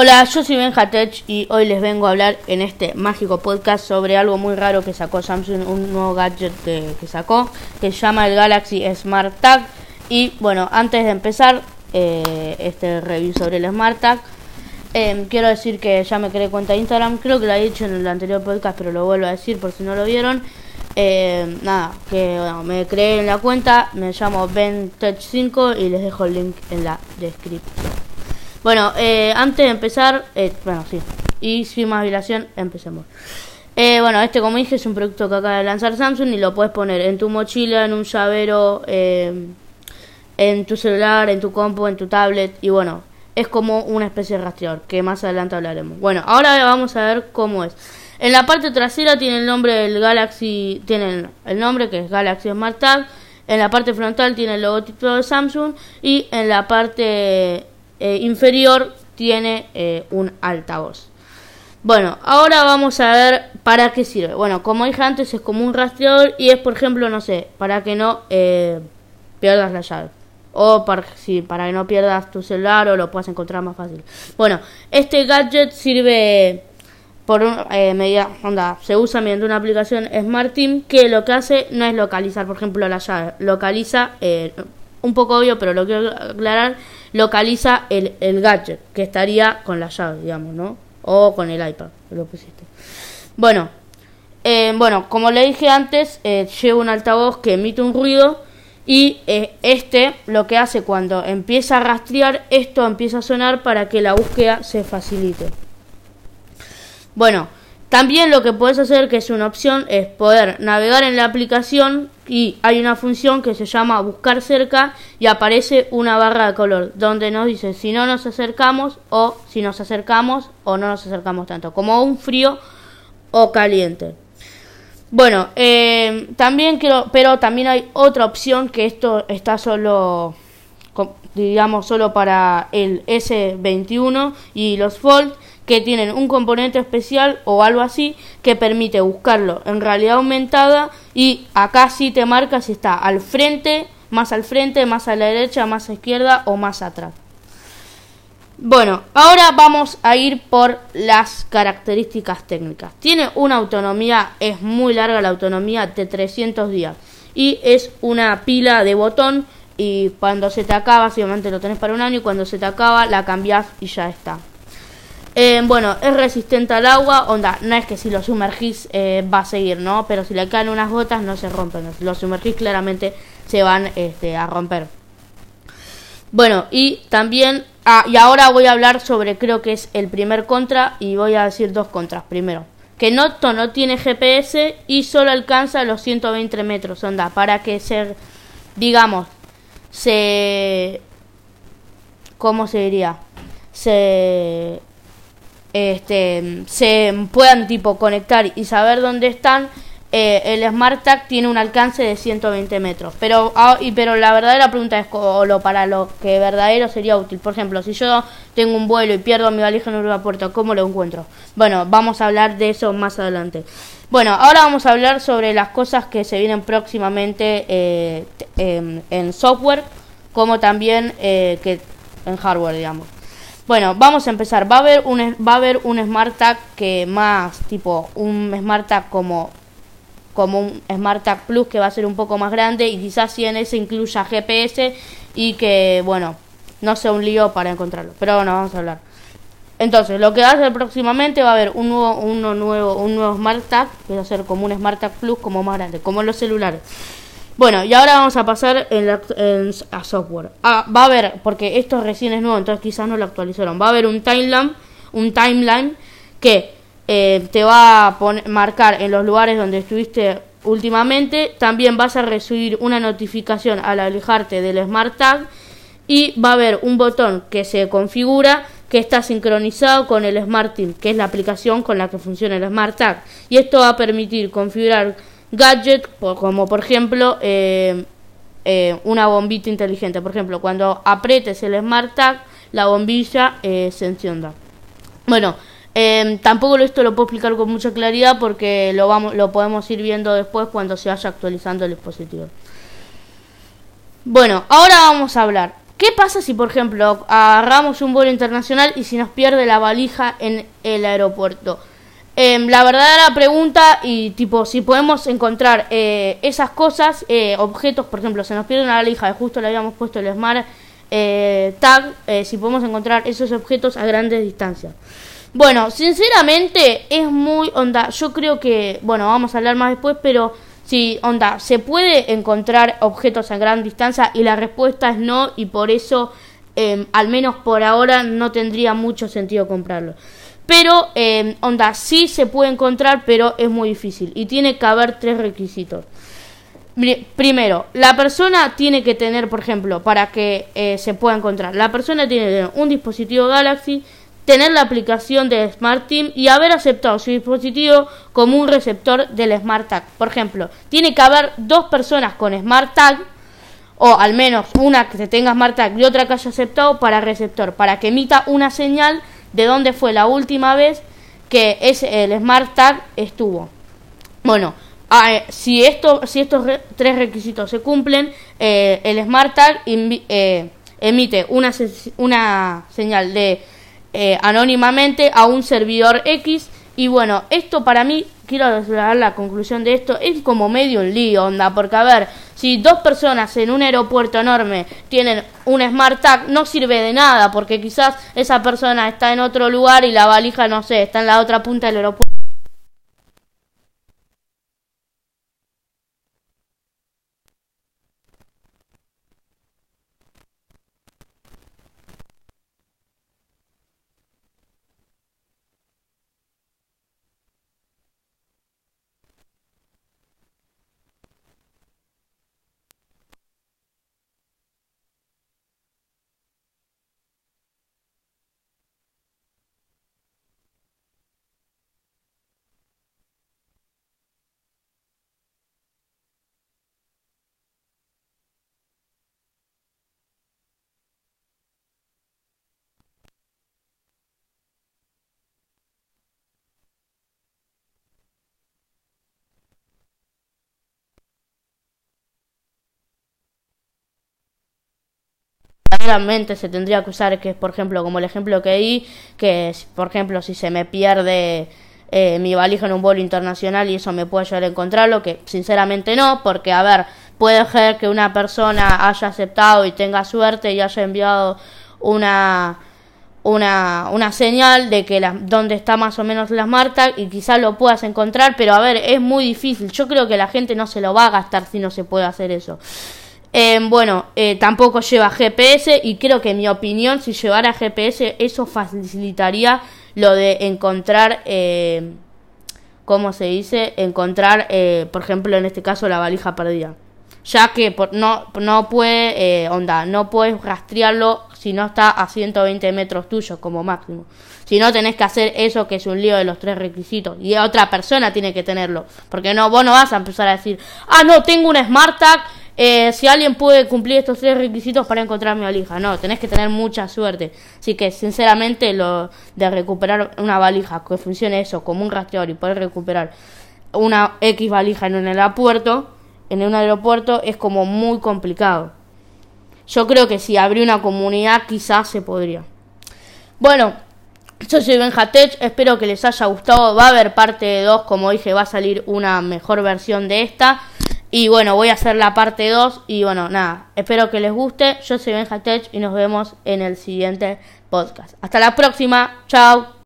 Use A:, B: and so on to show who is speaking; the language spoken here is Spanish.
A: Hola, yo soy Benjatech y hoy les vengo a hablar en este mágico podcast sobre algo muy raro que sacó Samsung, un nuevo gadget que, sacó, que se llama el Galaxy Smart Tag. Y bueno, antes de empezar eh, este review sobre el Smart Tag, em, quiero decir que ya me creé cuenta de Instagram, creo que lo he dicho en el anterior podcast, pero lo vuelvo a decir por si no lo vieron. Em, nada, que bueno, me creé en la cuenta, me llamo BenTech5 y les dejo el link en la descripción. Bueno, eh, antes de empezar, eh, bueno, sí, y sin más dilación, empecemos. Eh, bueno, este como dije es un producto que acaba de lanzar Samsung y lo puedes poner en tu mochila, en un llavero, en tu celular, en tu compu, en tu tablet y bueno, es como una especie de rastreador que más adelante hablaremos. Bueno, ahora vamos a ver cómo es. En la parte trasera tiene el nombre del Galaxy, tiene el nombre que es Galaxy Smart Tag. En la parte frontal tiene el logotipo de Samsung y en la parte eh, inferior tiene eh, un altavoz. Bueno, ahora vamos a ver para qué sirve. Bueno, como dije antes, es como un rastreador y es, por ejemplo, no sé, para que no eh, pierdas la llave. O para, sí, para que no pierdas tu celular o lo puedas encontrar más fácil. Bueno, este gadget sirve por un, media, onda, se usa mediante una aplicación Smart Team que lo que hace no es localizar, por ejemplo, la llave, localiza un poco obvio, pero lo quiero aclarar, localiza el, el gadget, que estaría con la llave, digamos, ¿no? O con el iPad, lo pusiste. Bueno, eh, bueno, como le dije antes, eh, lleva un altavoz que emite un ruido y eh, este lo que hace cuando empieza a rastrear, esto empieza a sonar para que la búsqueda se facilite. Bueno, también lo que puedes hacer, que es una opción, es poder navegar en la aplicación y hay una función que se llama buscar cerca y aparece una barra de color donde nos dice si no nos acercamos o si nos acercamos o no nos acercamos tanto, como un frío o caliente. Bueno, eh, también quiero, pero también hay otra opción que esto está solo, digamos, solo para el S21 y los Fold que tienen un componente especial o algo así que permite buscarlo en realidad aumentada y acá sí te marca si está al frente, más al frente, más a la derecha, más a izquierda o más atrás. Bueno, ahora vamos a ir por las características técnicas. Tiene una autonomía, es muy larga la autonomía de 300 días y es una pila de botón y cuando se te acaba, obviamente lo tenés para un año y cuando se te acaba la cambias y ya está. Eh, bueno, es resistente al agua, onda, no es que si lo sumergís eh, va a seguir, ¿no? Pero si le caen unas gotas no se rompen, si lo sumergís claramente se van este, a romper. Bueno, y también, ah, y ahora voy a hablar sobre, creo que es el primer contra, y voy a decir dos contras. Primero, que Noto no tiene GPS y solo alcanza los 120 metros, onda, para que se, digamos, se, ¿cómo se diría? Se este, se puedan tipo conectar y saber dónde están, eh, el Smart Tag tiene un alcance de 120 metros. Pero, ah, y, pero la verdadera pregunta es, o lo, para lo que verdadero sería útil. Por ejemplo, si yo tengo un vuelo y pierdo mi valija en un aeropuerto, ¿cómo lo encuentro? Bueno, vamos a hablar de eso más adelante. Bueno, ahora vamos a hablar sobre las cosas que se vienen próximamente eh, en, software, como también eh, que en hardware, digamos. Bueno, vamos a empezar. Va a haber un va a haber un Smart Tag que más tipo un Smart Tag como como un Smart Tag Plus que va a ser un poco más grande y quizás si en ese incluya GPS y que bueno, no sea un lío para encontrarlo. Pero bueno, vamos a hablar. Entonces, lo que va a hacer próximamente va a haber un nuevo, uno nuevo, un nuevo Smart Tag, que va a ser como un Smart Tag Plus como más grande, como los celulares. Bueno, y ahora vamos a pasar en a software. Ah, va a haber, porque esto recién es nuevo, entonces quizás no lo actualizaron. Va a haber un timeline, un timeline que eh, te va a marcar en los lugares donde estuviste últimamente. También vas a recibir una notificación al alejarte del Smart Tag y va a haber un botón que se configura que está sincronizado con el Smart Team, que es la aplicación con la que funciona el Smart Tag. Y esto va a permitir configurar gadget, como por ejemplo eh, eh, una bombita inteligente. Por ejemplo, cuando apretes el Smart Tag, la bombilla eh, se encienda. Bueno, em, tampoco esto lo puedo explicar con mucha claridad porque lo, vamos, lo podemos ir viendo después cuando se vaya actualizando el dispositivo. Bueno, ahora vamos a hablar ¿Qué pasa si, por ejemplo, agarramos un vuelo internacional y si nos pierde la valija en el aeropuerto? Em, la verdadera pregunta y tipo, si podemos encontrar eh, esas cosas, eh, objetos, por ejemplo, se nos pierde una valija, justo le habíamos puesto el Smart eh, Tag, si podemos encontrar esos objetos a grandes distancias. Bueno, sinceramente es muy onda. Yo creo que, bueno, vamos a hablar más después, pero si, onda, se puede encontrar objetos a gran distancia y la respuesta es no y por eso, em, al menos por ahora, no tendría mucho sentido comprarlo. Pero, eh, onda, sí se puede encontrar, pero es muy difícil. Y tiene que haber tres requisitos. Primero, la persona tiene que tener, por ejemplo, para que eh, se pueda encontrar, la persona tiene que tener un dispositivo Galaxy, tener la aplicación de Smart Team y haber aceptado su dispositivo como un receptor del Smart Tag. Por ejemplo, tiene que haber dos personas con Smart Tag, o al menos una que tenga Smart Tag y otra que haya aceptado para receptor, para que emita una señal de dónde fue la última vez que ese, el Smart Tag estuvo. Bueno, ah, eh, si, esto, si estos tres requisitos se cumplen, eh, el Smart Tag eh, emite una, una señal de anónimamente a un servidor X y bueno, esto para mí, quiero dar la conclusión de esto, es como medio un lío, onda, porque a ver, si dos personas en un aeropuerto enorme tienen un Smart Tag, no sirve de nada, porque quizás esa persona está en otro lugar y la valija, no sé, está en la otra punta del aeropuerto. Realmente se tendría que usar, que es por ejemplo como el ejemplo que di, que por ejemplo si se me pierde eh, mi valija en un vuelo internacional y eso me puede llevar a encontrarlo, que sinceramente no, porque a ver, puede ser que una persona haya aceptado y tenga suerte y haya enviado una una, una señal de que la, donde está más o menos las marcas y quizás lo puedas encontrar, pero a ver, es muy difícil. Yo creo que la gente no se lo va a gastar si no se puede hacer eso. Em, bueno, eh, tampoco lleva GPS y creo que en mi opinión si llevara GPS eso facilitaría lo de encontrar, eh, ¿cómo se dice? Encontrar, eh, por ejemplo, en este caso la valija perdida. Ya que no, no puede, eh, onda, no puedes rastrearlo si no está a 120 metros tuyos como máximo. Si no tenés que hacer eso que es un lío de los tres requisitos. Y otra persona tiene que tenerlo. Porque no, vos no vas a empezar a decir, ah, no, tengo un Smart Tag eh, si alguien puede cumplir estos tres requisitos para encontrar mi valija. No, tenés que tener mucha suerte. Así que, sinceramente, lo de recuperar una valija que funcione eso como un rastreador y poder recuperar una X valija en un aeropuerto, en un aeropuerto es como muy complicado. Yo creo que si abrí una comunidad quizás se podría. Bueno, yo soy Benjatech, espero que les haya gustado. Va a haber parte 2, como dije, va a salir una mejor versión de esta. Y bueno, voy a hacer la parte 2 y bueno, nada, espero que les guste. Yo soy Benjatech y nos vemos en el siguiente podcast. Hasta la próxima, chao.